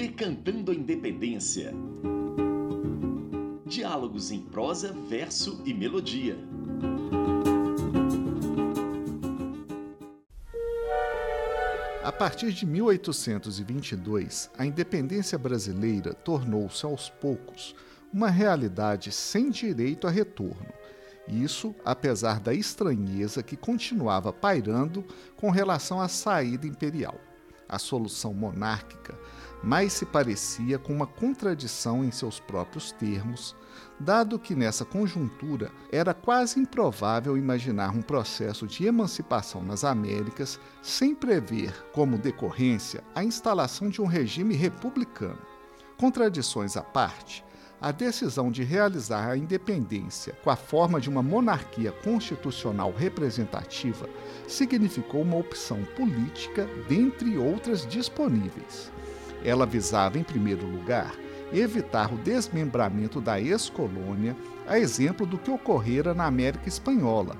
Decantando a Independência. Diálogos em prosa, verso e melodia. A partir de 1822, a independência brasileira tornou-se aos poucos uma realidade sem direito a retorno. Isso apesar da estranheza que continuava pairando com relação à saída imperial. A solução monárquica mais se parecia com uma contradição em seus próprios termos, dado que nessa conjuntura era quase improvável imaginar um processo de emancipação nas Américas sem prever como decorrência a instalação de um regime republicano. Contradições à parte, a decisão de realizar a independência com a forma de uma monarquia constitucional representativa significou uma opção política dentre outras disponíveis. Ela visava, em primeiro lugar, evitar o desmembramento da ex-colônia, a exemplo do que ocorrera na América Espanhola,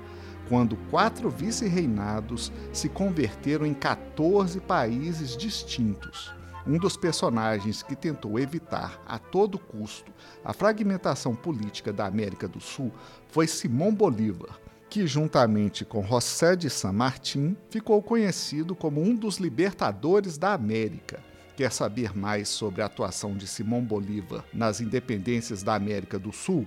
quando quatro vice-reinados se converteram em 14 países distintos. Um dos personagens que tentou evitar a todo custo a fragmentação política da América do Sul foi Simão Bolívar, que, juntamente com José de San Martín, ficou conhecido como um dos libertadores da América. Quer saber mais sobre a atuação de Simão Bolívar nas independências da América do Sul?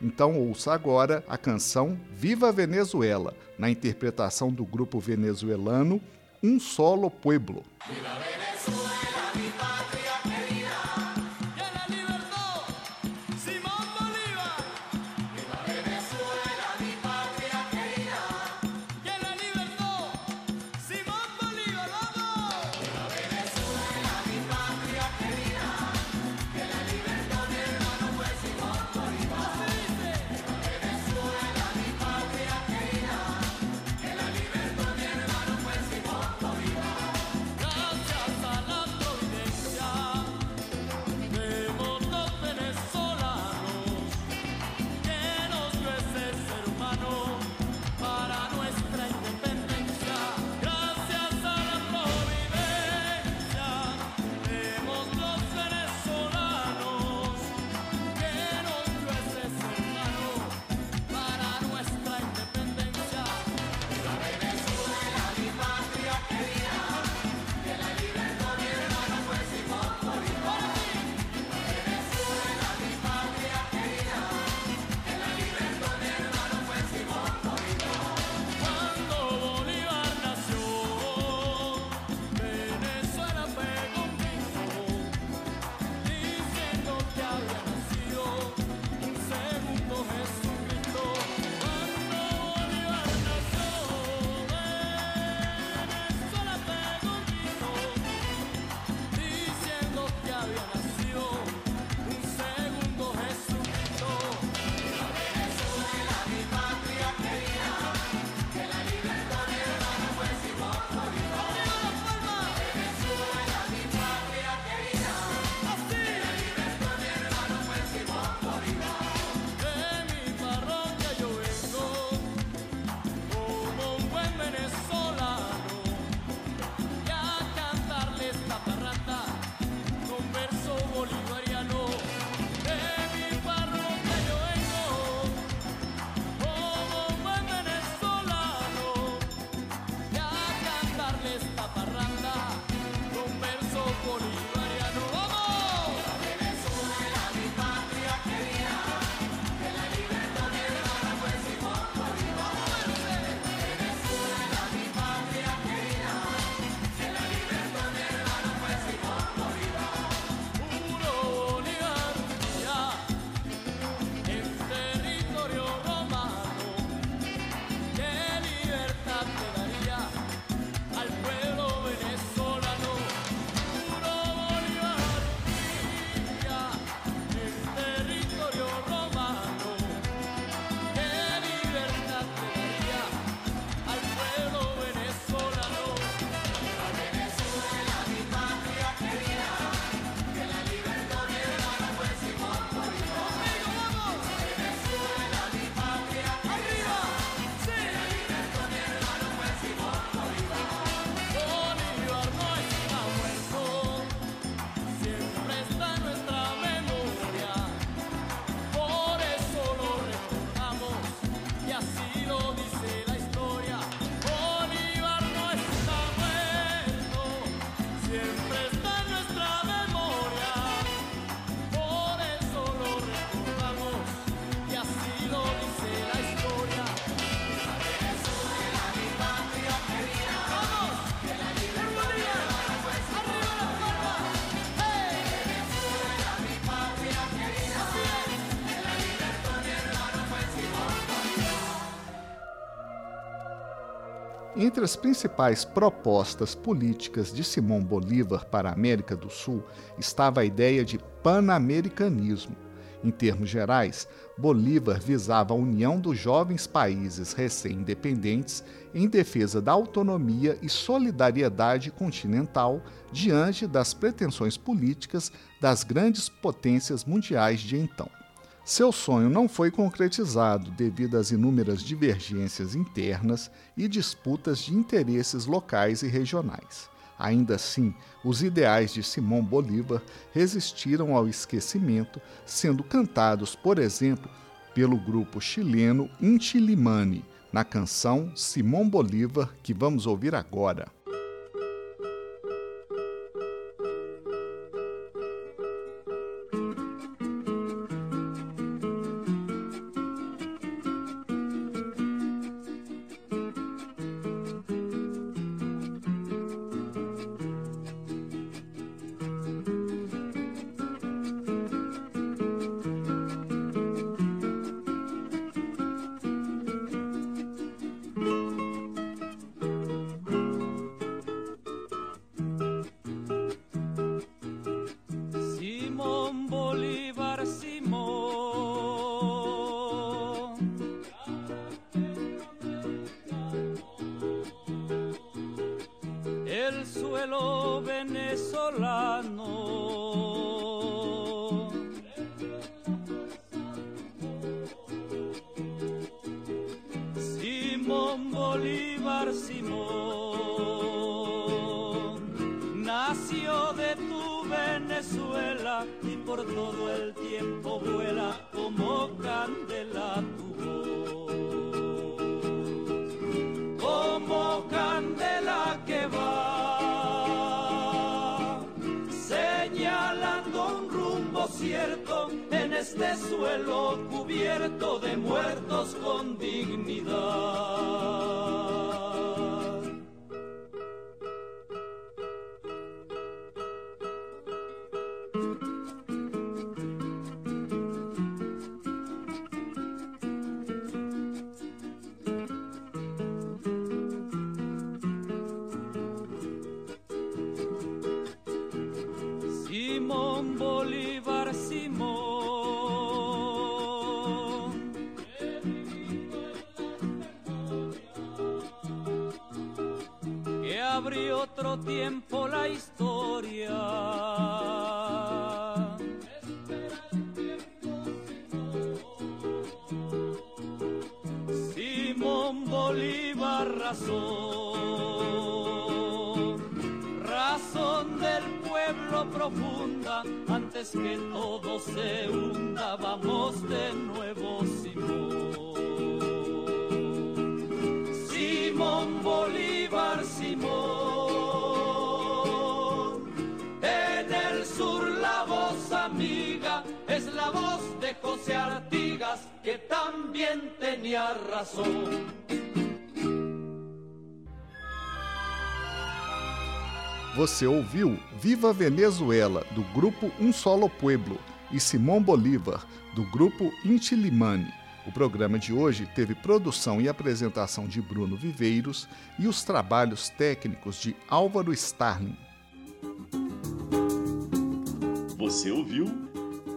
Então ouça agora a canção Viva Venezuela, na interpretação do grupo venezuelano Um Solo Pueblo. Viva Entre as principais propostas políticas de Simão Bolívar para a América do Sul estava a ideia de panamericanismo. Em termos gerais, Bolívar visava a união dos jovens países recém-independentes em defesa da autonomia e solidariedade continental diante das pretensões políticas das grandes potências mundiais de então. Seu sonho não foi concretizado devido às inúmeras divergências internas e disputas de interesses locais e regionais. Ainda assim, os ideais de Simão Bolívar resistiram ao esquecimento, sendo cantados, por exemplo, pelo grupo chileno Inti Limani, na canção Simão Bolívar, que vamos ouvir agora. Simón Bolívar Simón nació de tu Venezuela y por todo el tiempo vuela como candela este suelo cubierto de muertos con dignidad. Simón Bolívar otro tiempo la historia. Simón Bolívar razón, razón del pueblo profunda, antes que todo se hunda, vamos de nuevo. Simón José Artigas, que también tenía razón. Você ouviu Viva Venezuela, do grupo Um Solo Pueblo, e Simão Bolívar, do grupo Inti Limani. O programa de hoje teve produção e apresentação de Bruno Viveiros e os trabalhos técnicos de Álvaro Starling. Você ouviu